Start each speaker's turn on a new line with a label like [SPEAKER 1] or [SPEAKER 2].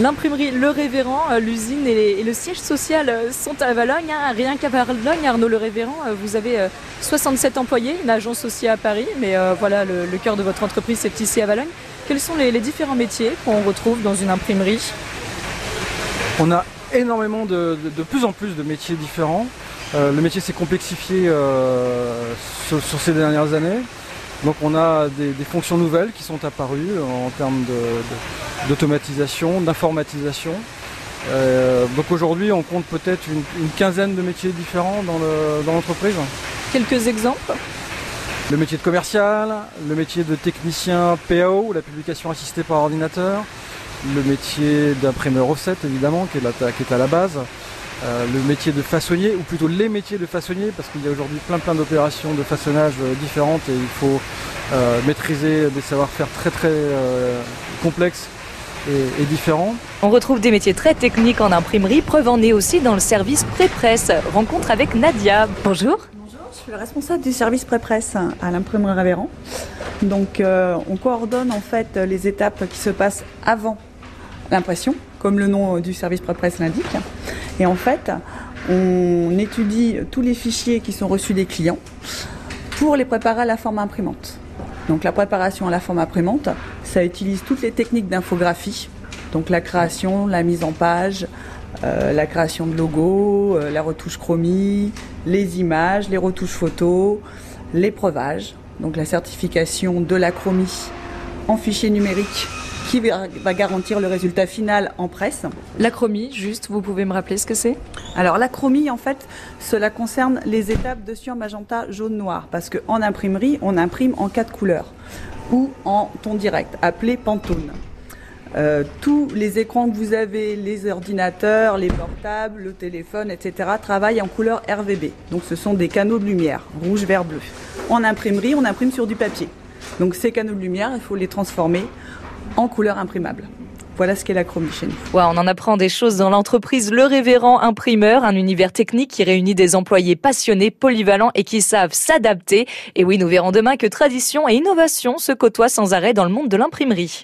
[SPEAKER 1] L'imprimerie Le Révérend, euh, l'usine et, le siège social euh, sont à Valogne. Hein. Rien qu'à Valogne, Arnaud Le Révérend, euh, vous avez 67 employés, une agence aussi à Paris, mais voilà, le, cœur de votre entreprise c'est ici à Valogne. Quels sont les, différents métiers qu'on retrouve dans une imprimerie?
[SPEAKER 2] On a énormément de, plus en plus de métiers différents. le métier s'est complexifié sur, ces dernières années. Donc on a des, fonctions nouvelles qui sont apparues en termes d'automatisation, d'informatisation. Euh, donc aujourd'hui on compte peut-être une, quinzaine de métiers différents dans l'entreprise.
[SPEAKER 1] Quelques exemples?
[SPEAKER 2] Le métier de commercial, le métier de technicien PAO, la publication assistée par ordinateur, le métier d'imprimeur offset évidemment qui est à la base, euh, le métier de façonnier, ou plutôt les métiers de façonnier, parce qu'il y a aujourd'hui plein plein d'opérations de façonnage euh, différentes et il faut euh, maîtriser des savoir-faire très très complexes et, différents.
[SPEAKER 1] On retrouve des métiers très techniques en imprimerie, preuve en est aussi dans le service pré-presse. Rencontre avec Nadia. Bonjour.
[SPEAKER 3] Bonjour, je suis le responsable du service pré-presse à l'imprimerie Ravéran. Donc on coordonne en fait les étapes qui se passent avant l'impression, comme le nom du service pré-presse l'indique. Et en fait, on étudie tous les fichiers qui sont reçus des clients pour les préparer à la forme imprimante. Donc la préparation à la forme imprimante, ça utilise toutes les techniques d'infographie, donc la création, la mise en page, euh, la création de logos, euh, la retouche chromie, les images, les retouches photos, l'épreuvage, donc la certification de la chromie en fichier numérique qui va garantir le résultat final en presse.
[SPEAKER 1] L'acromie, juste, vous pouvez me rappeler ce que c'est?
[SPEAKER 3] Alors l'acromie, en fait, cela concerne les étapes de sur magenta, jaune, noir, parce qu'en imprimerie, on imprime en quatre couleurs ou en ton direct, appelé Pantone. Euh, tous les écrans que vous avez, les ordinateurs, les portables, le téléphone, etc., travaillent en couleur RVB. Donc ce sont des canaux de lumière, rouge, vert, bleu. En imprimerie, on imprime sur du papier. Donc ces canaux de lumière, il faut les transformer en couleur imprimable. Voilà ce qu'est la chromie chez nous.
[SPEAKER 1] on en apprend des choses dans l'entreprise Le Révérend Imprimeur, un univers technique qui réunit des employés passionnés, polyvalents et qui savent s'adapter. Et oui, nous verrons demain que tradition et innovation se côtoient sans arrêt dans le monde de l'imprimerie.